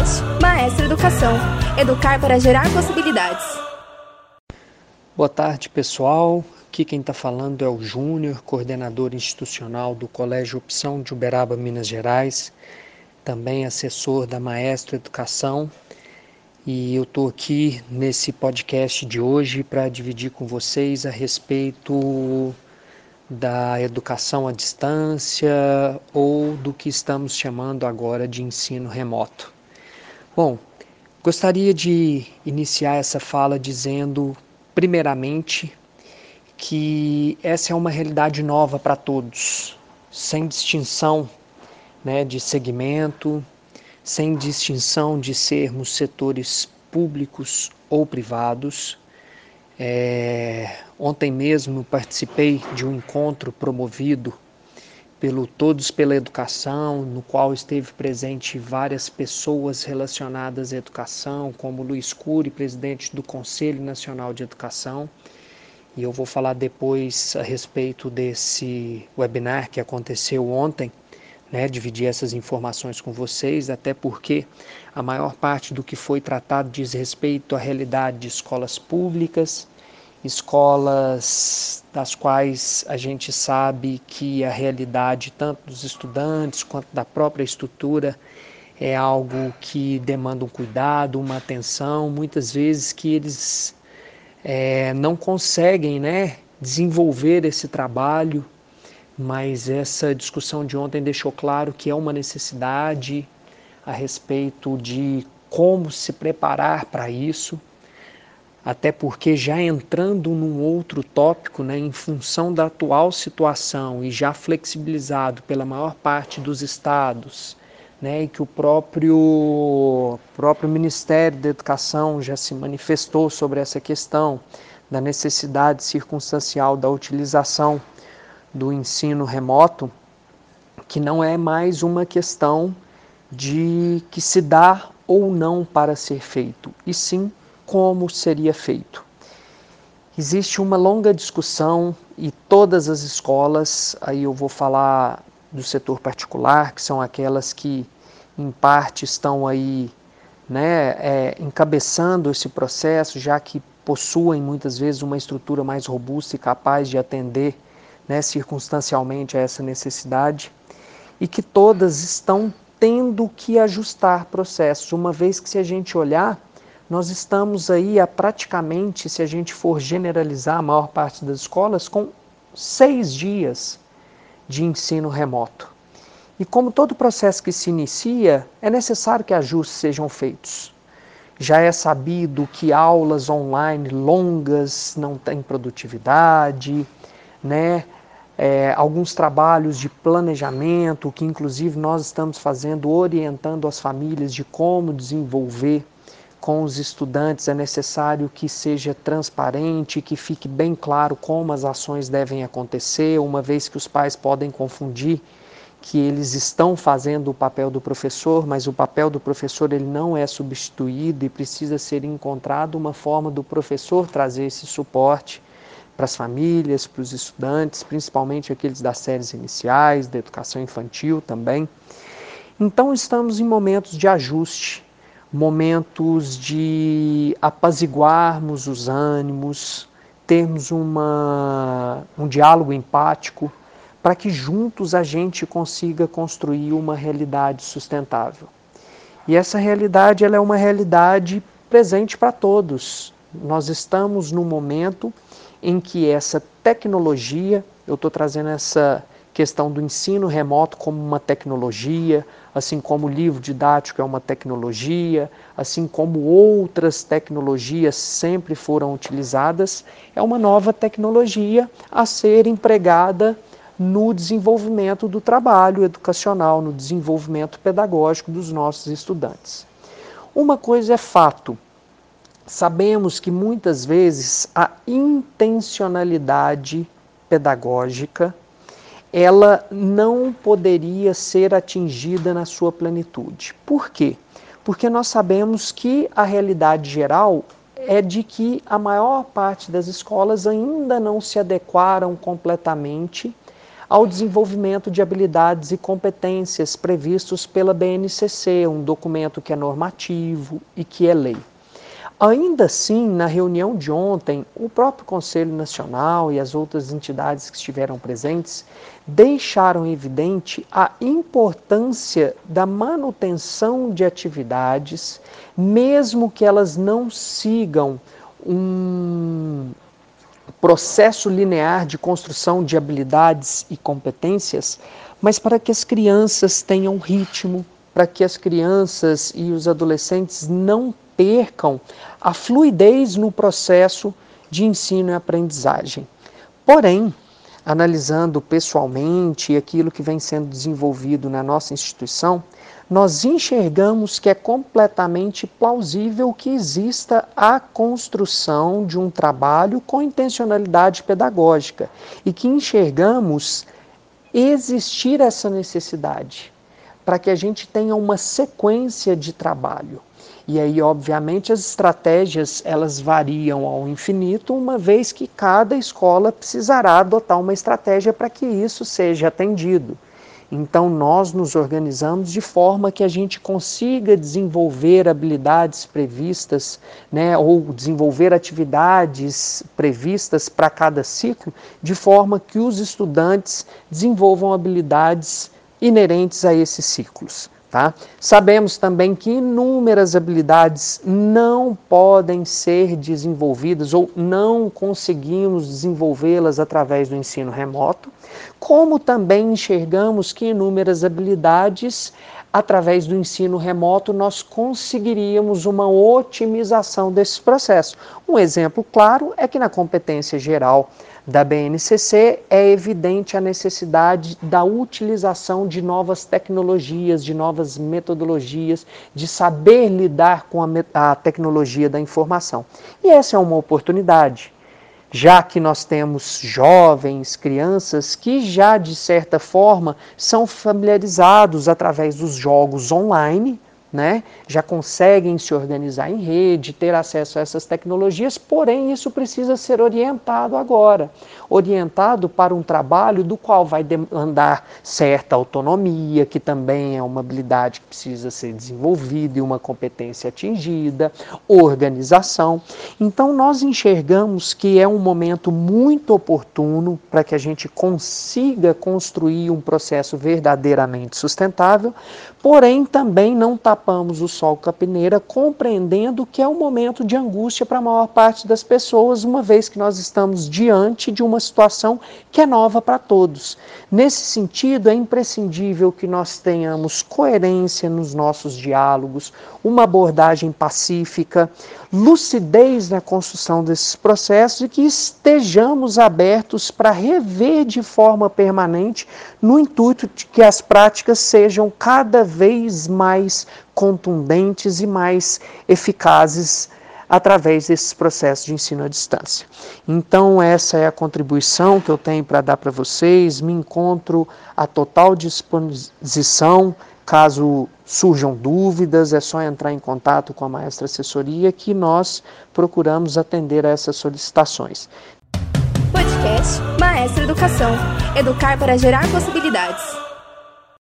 podcast Maestro Educação Educar para gerar possibilidades. Boa tarde, pessoal. Aqui quem está falando é o Júnior, coordenador institucional do Colégio Opção de Uberaba, Minas Gerais, também assessor da Maestro Educação. E eu estou aqui nesse podcast de hoje para dividir com vocês a respeito da educação à distância ou do que estamos chamando agora de ensino remoto. Bom, gostaria de iniciar essa fala dizendo, primeiramente, que essa é uma realidade nova para todos, sem distinção né, de segmento, sem distinção de sermos setores públicos ou privados. É, ontem mesmo participei de um encontro promovido pelo Todos pela Educação, no qual esteve presente várias pessoas relacionadas à educação, como Luiz Cury, presidente do Conselho Nacional de Educação. E eu vou falar depois a respeito desse webinar que aconteceu ontem, né, dividir essas informações com vocês, até porque a maior parte do que foi tratado diz respeito à realidade de escolas públicas, escolas das quais a gente sabe que a realidade tanto dos estudantes quanto da própria estrutura é algo que demanda um cuidado, uma atenção, muitas vezes que eles é, não conseguem né, desenvolver esse trabalho, mas essa discussão de ontem deixou claro que é uma necessidade a respeito de como se preparar para isso até porque já entrando num outro tópico, né, em função da atual situação e já flexibilizado pela maior parte dos estados, né, e que o próprio, próprio Ministério da Educação já se manifestou sobre essa questão da necessidade circunstancial da utilização do ensino remoto, que não é mais uma questão de que se dá ou não para ser feito, e sim como seria feito. Existe uma longa discussão e todas as escolas, aí eu vou falar do setor particular, que são aquelas que em parte estão aí né, é, encabeçando esse processo, já que possuem muitas vezes uma estrutura mais robusta e capaz de atender né, circunstancialmente a essa necessidade, e que todas estão tendo que ajustar processos, uma vez que se a gente olhar, nós estamos aí a praticamente, se a gente for generalizar a maior parte das escolas, com seis dias de ensino remoto. E como todo processo que se inicia, é necessário que ajustes sejam feitos. Já é sabido que aulas online longas não têm produtividade, né? É, alguns trabalhos de planejamento, que inclusive nós estamos fazendo, orientando as famílias de como desenvolver com os estudantes é necessário que seja transparente, que fique bem claro como as ações devem acontecer, uma vez que os pais podem confundir que eles estão fazendo o papel do professor, mas o papel do professor ele não é substituído e precisa ser encontrado uma forma do professor trazer esse suporte para as famílias, para os estudantes, principalmente aqueles das séries iniciais, da educação infantil também. Então estamos em momentos de ajuste momentos de apaziguarmos os ânimos, termos uma, um diálogo empático, para que juntos a gente consiga construir uma realidade sustentável. E essa realidade ela é uma realidade presente para todos. Nós estamos no momento em que essa tecnologia, eu estou trazendo essa questão do ensino remoto como uma tecnologia, assim como o livro didático é uma tecnologia, assim como outras tecnologias sempre foram utilizadas, é uma nova tecnologia a ser empregada no desenvolvimento do trabalho educacional, no desenvolvimento pedagógico dos nossos estudantes. Uma coisa é fato, sabemos que muitas vezes a intencionalidade pedagógica ela não poderia ser atingida na sua plenitude. Por quê? Porque nós sabemos que a realidade geral é de que a maior parte das escolas ainda não se adequaram completamente ao desenvolvimento de habilidades e competências previstos pela BNCC, um documento que é normativo e que é lei. Ainda assim, na reunião de ontem, o próprio Conselho Nacional e as outras entidades que estiveram presentes deixaram evidente a importância da manutenção de atividades, mesmo que elas não sigam um processo linear de construção de habilidades e competências, mas para que as crianças tenham ritmo, para que as crianças e os adolescentes não percam a fluidez no processo de ensino e aprendizagem. Porém, analisando pessoalmente aquilo que vem sendo desenvolvido na nossa instituição, nós enxergamos que é completamente plausível que exista a construção de um trabalho com intencionalidade pedagógica e que enxergamos existir essa necessidade para que a gente tenha uma sequência de trabalho. E aí, obviamente, as estratégias elas variam ao infinito, uma vez que cada escola precisará adotar uma estratégia para que isso seja atendido. Então, nós nos organizamos de forma que a gente consiga desenvolver habilidades previstas, né, ou desenvolver atividades previstas para cada ciclo, de forma que os estudantes desenvolvam habilidades inerentes a esses ciclos. Tá? Sabemos também que inúmeras habilidades não podem ser desenvolvidas ou não conseguimos desenvolvê-las através do ensino remoto, como também enxergamos que inúmeras habilidades, através do ensino remoto, nós conseguiríamos uma otimização desse processo. Um exemplo claro é que na competência geral da BNCC, é evidente a necessidade da utilização de novas tecnologias, de novas metodologias, de saber lidar com a, a tecnologia da informação. E essa é uma oportunidade já que nós temos jovens, crianças que já de certa forma são familiarizados através dos jogos online, né, já conseguem se organizar em rede, ter acesso a essas tecnologias, porém isso precisa ser orientado agora orientado para um trabalho do qual vai demandar certa autonomia, que também é uma habilidade que precisa ser desenvolvida e uma competência atingida, organização. Então, nós enxergamos que é um momento muito oportuno para que a gente consiga construir um processo verdadeiramente sustentável, porém também não tapamos o sol com a peneira, compreendendo que é um momento de angústia para a maior parte das pessoas, uma vez que nós estamos diante de uma situação que é nova para todos. Nesse sentido, é imprescindível que nós tenhamos coerência nos nossos diálogos, uma abordagem pacífica, lucidez na construção desses processos e que estejamos abertos para rever de forma permanente no intuito de que as práticas sejam cada vez mais contundentes e mais eficazes através desses processos de ensino à distância. Então, essa é a contribuição que eu tenho para dar para vocês. Me encontro à total disposição. Caso surjam dúvidas, é só entrar em contato com a Maestra Assessoria que nós procuramos atender a essas solicitações. Podcast Maestra Educação Educar para gerar possibilidades.